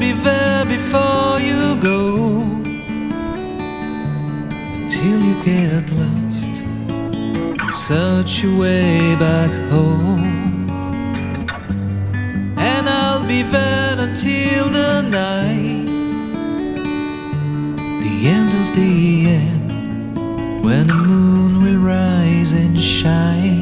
be there before you go until you get lost and search your way back home. And I'll be there until the night, the end of the end, when the moon will rise and shine.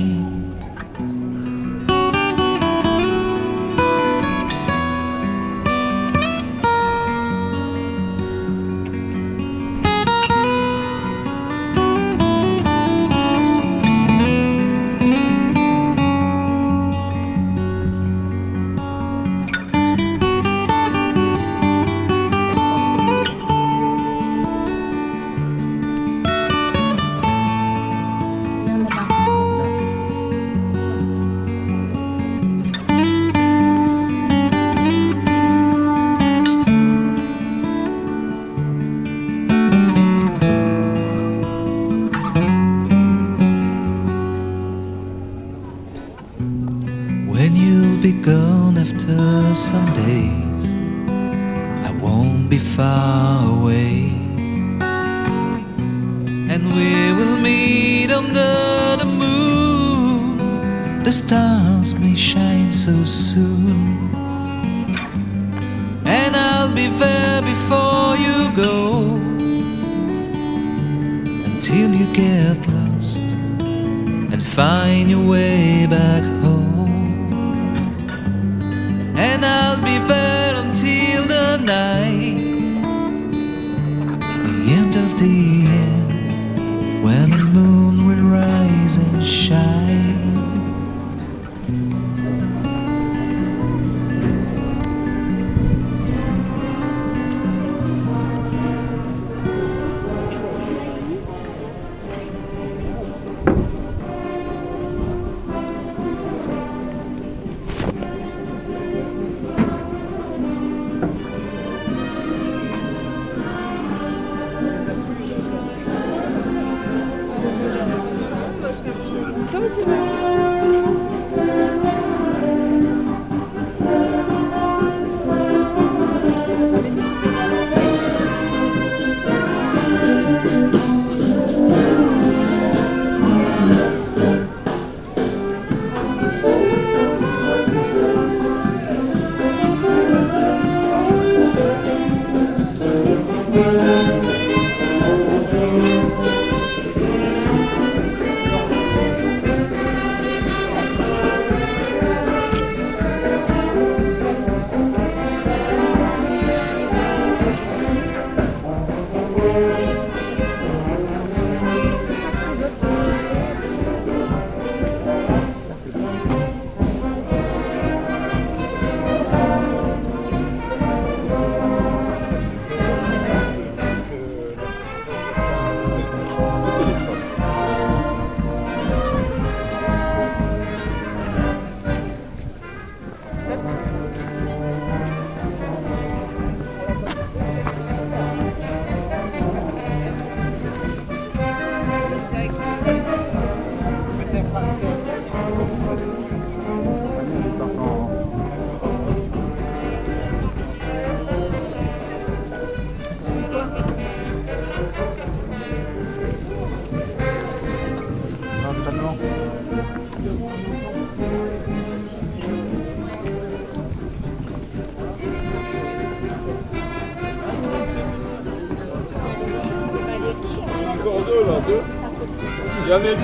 Il y dit.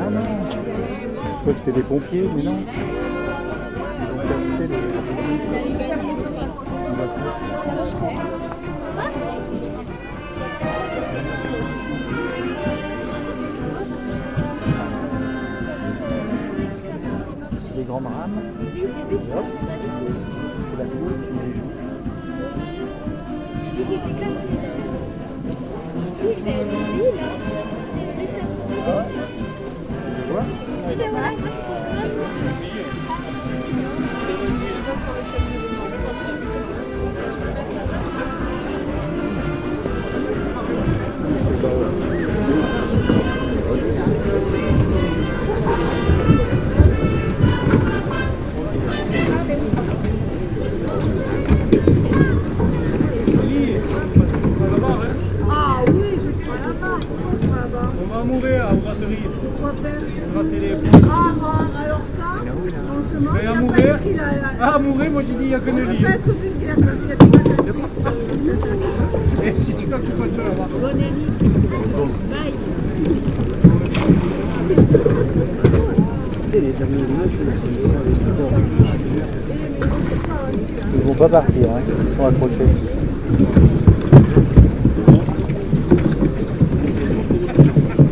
Ah non. Je crois c'était des pompiers, mais non. Ils Les grands rames. Oui, c'est les joues. Qui était cassé. Là. Oui, mais lui là, c'est vois Oui, mais voilà,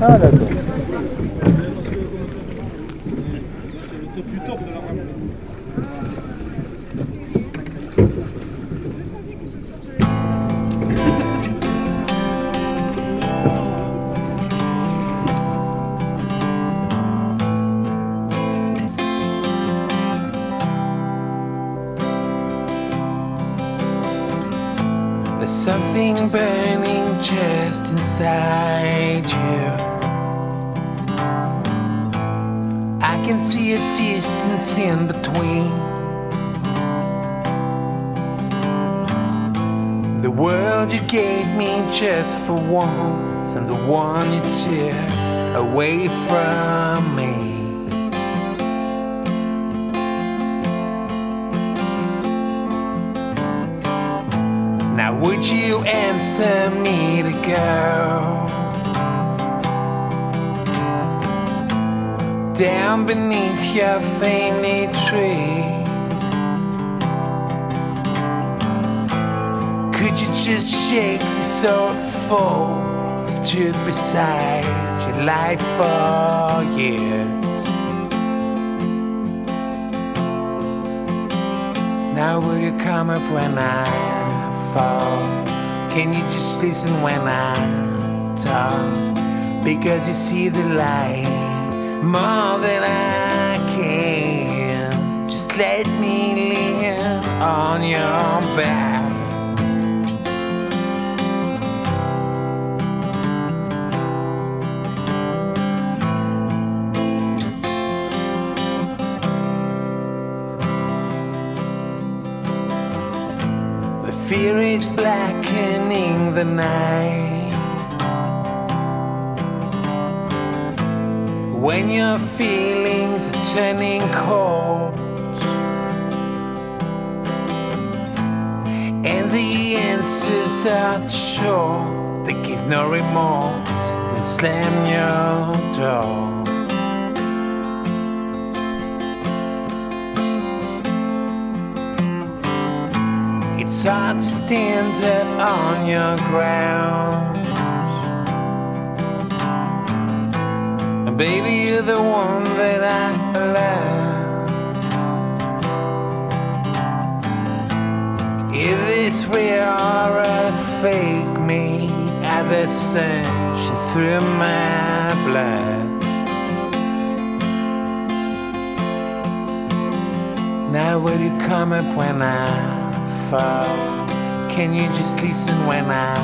Ah and the one you tear away from me. Now, would you answer me to go down beneath your fainted tree? Could you just shake this old fool stood beside your life for years? Now will you come up when I fall? Can you just listen when I talk? Because you see the light more than I can. Just let me lean on your back. Fear is blackening the night. When your feelings are turning cold, and the answers are sure, they give no remorse, then slam your door. It's hard up on your ground. And baby, you're the one that I love. Is this real or a fake me? At the sunshine through my blood. Now will you come up when I Can you just listen when I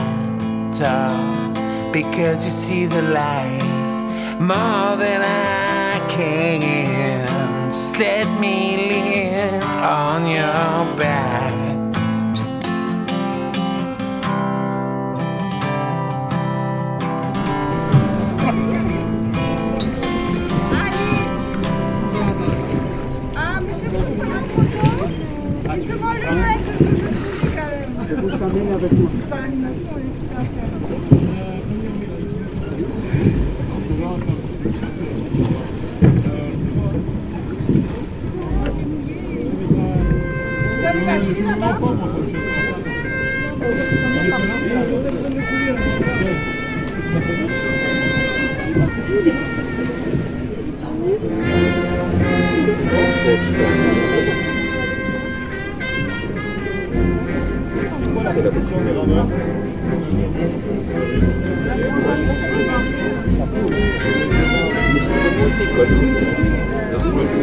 talk? Because you see the light more than I can. Just let me lean on your back. Même. Je vous emmène avec moi. Faire l'animation, avez la là-bas Ah C'est position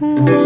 hmm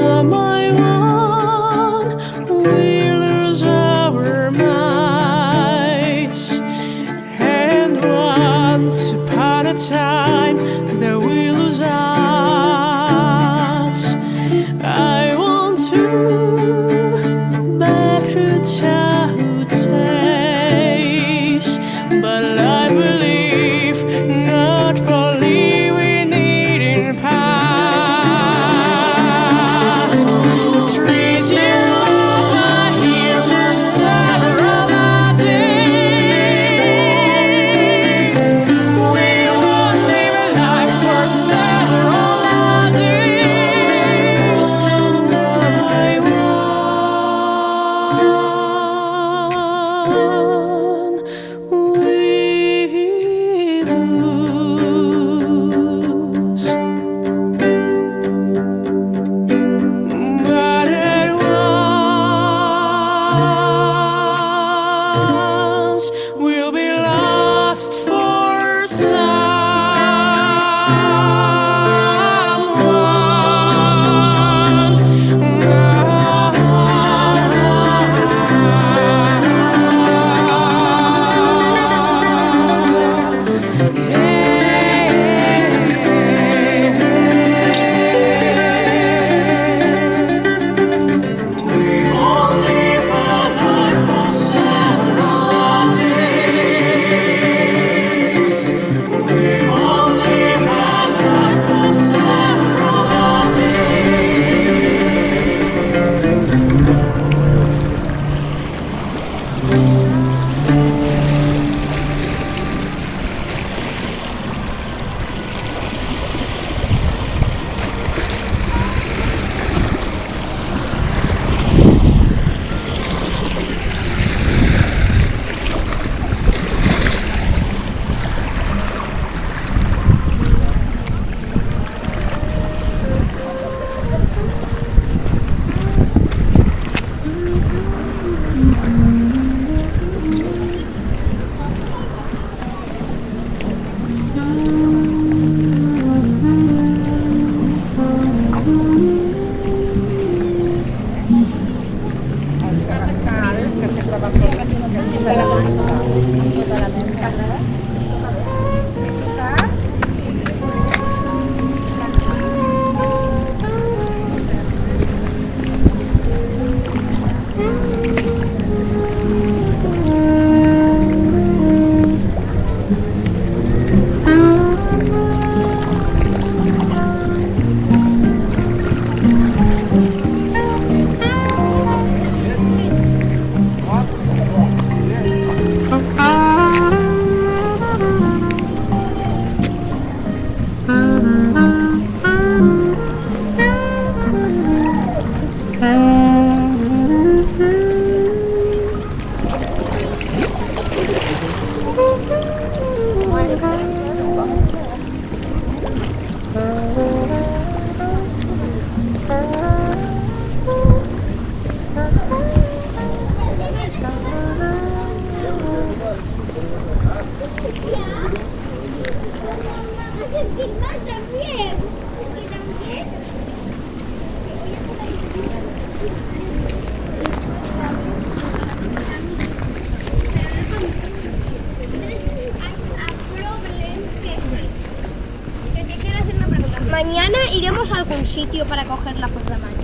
algún sitio para cogerla por la mano.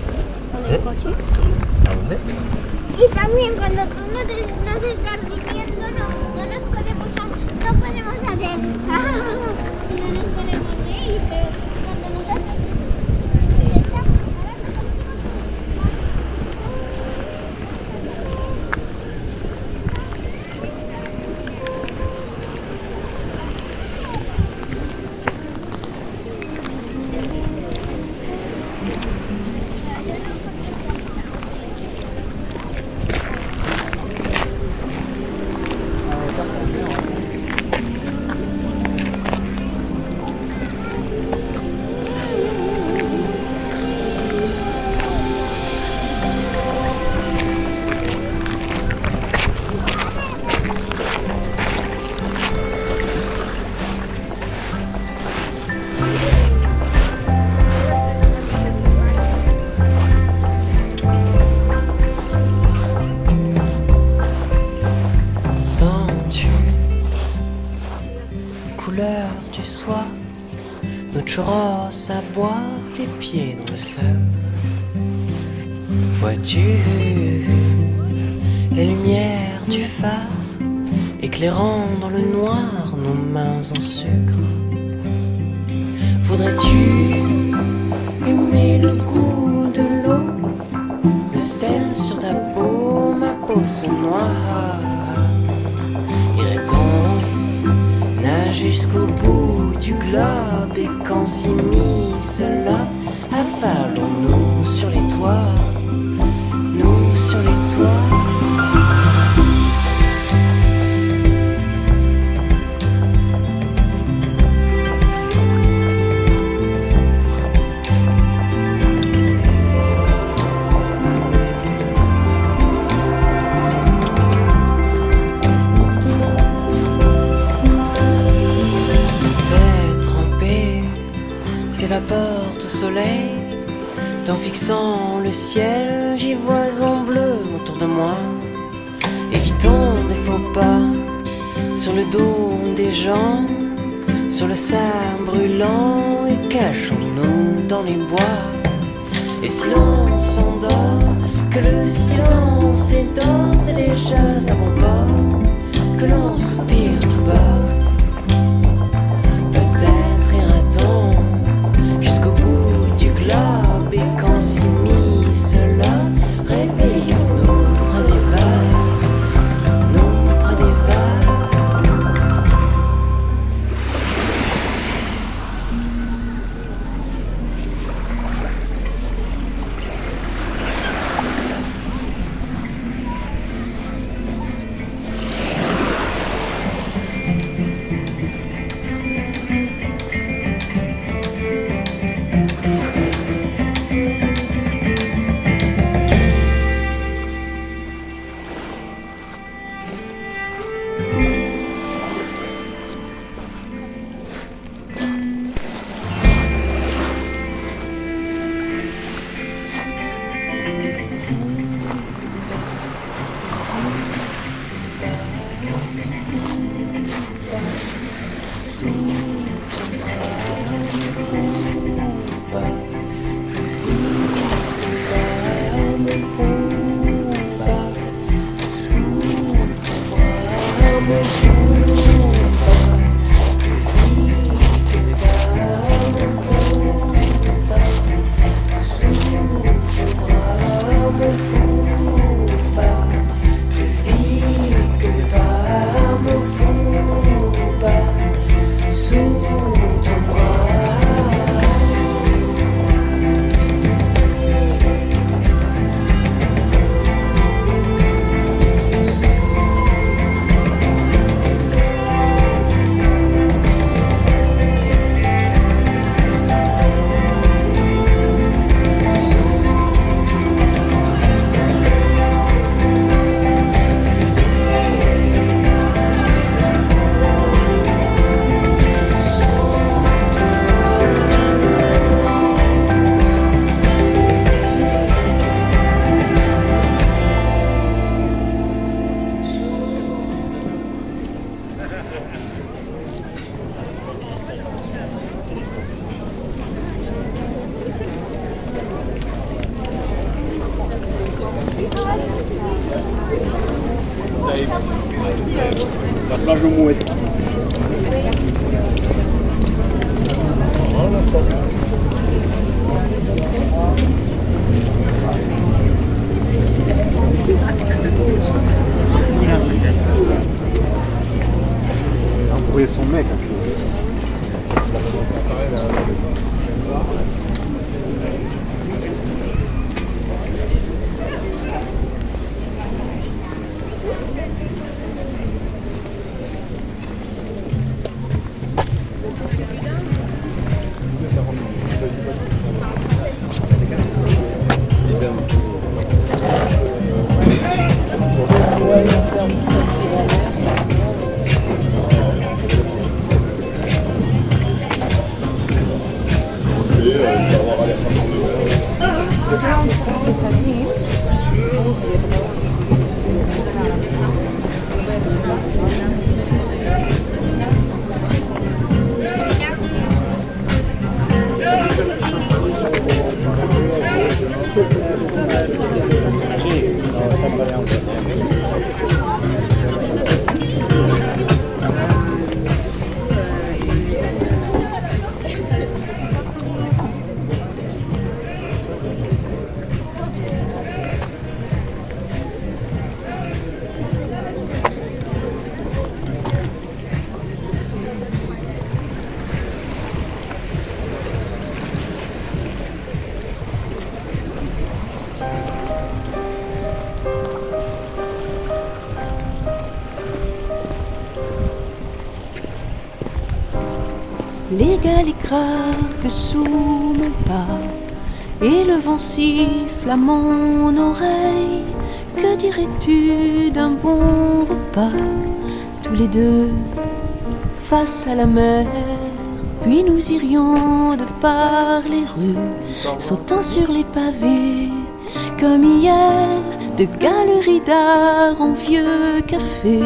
Con el coche. ¿A dónde? Y también cuando tú no te, nos estás diciendo, no, no nos podemos, no podemos hacer. Vois-tu les lumières du phare Éclairant dans le noir nos mains en sucre? Voudrais-tu aimer le goût de l'eau? Le sel sur ta peau, ma peau se noie. Irait-on nager jusqu'au bout du globe? Et quand s'immisce là, affalons-nous sur les toits Et si l'on s'endort, que le silence et déjà ça bon pas, que l'on craquent sous mon pas et le vent siffle à mon oreille. Que dirais-tu d'un bon repas, tous les deux face à la mer Puis nous irions de par les rues, sautant sur les pavés, comme hier, de galeries d'art en vieux café.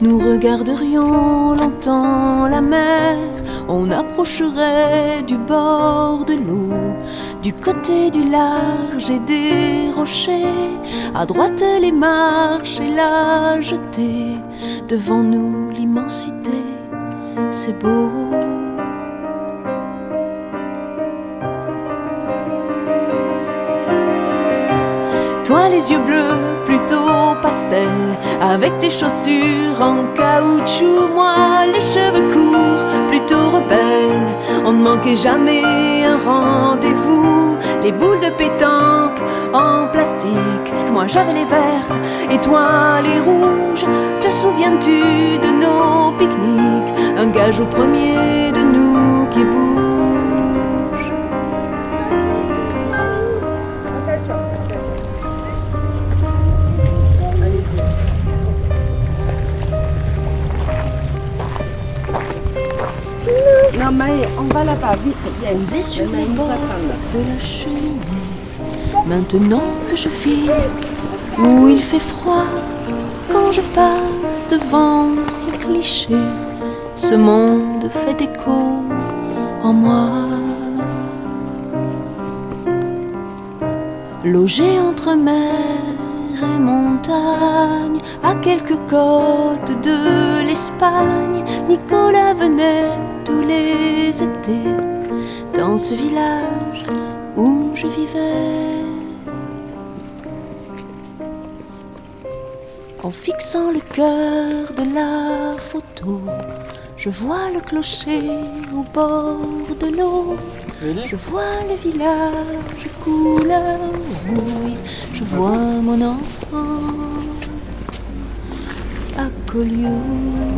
Nous regarderions longtemps la mer, on approcherait du bord de l'eau, du côté du large et des rochers, à droite les marches et la jetée, devant nous l'immensité, c'est beau. Toi les yeux bleus, plutôt pastel, avec tes chaussures en caoutchouc, moi les cheveux courts, plutôt rebelles. On ne manquait jamais un rendez-vous, les boules de pétanque en plastique. Moi j'avais les vertes et toi les rouges. Te souviens-tu de nos pique-niques? Un gage au premier de mais on va là-bas, vite, viens. Sur les bords de la cheminée. Maintenant que je file où il fait froid, quand je passe devant ce cliché, ce monde fait écho en moi. Logé entre mer et montagne, à quelques côtes de l'Espagne, Nicolas venait les étés dans ce village où je vivais. En fixant le cœur de la photo, je vois le clocher au bord de l'eau. Je vois le village couleur rouille. Je vois mon enfant à Collioure.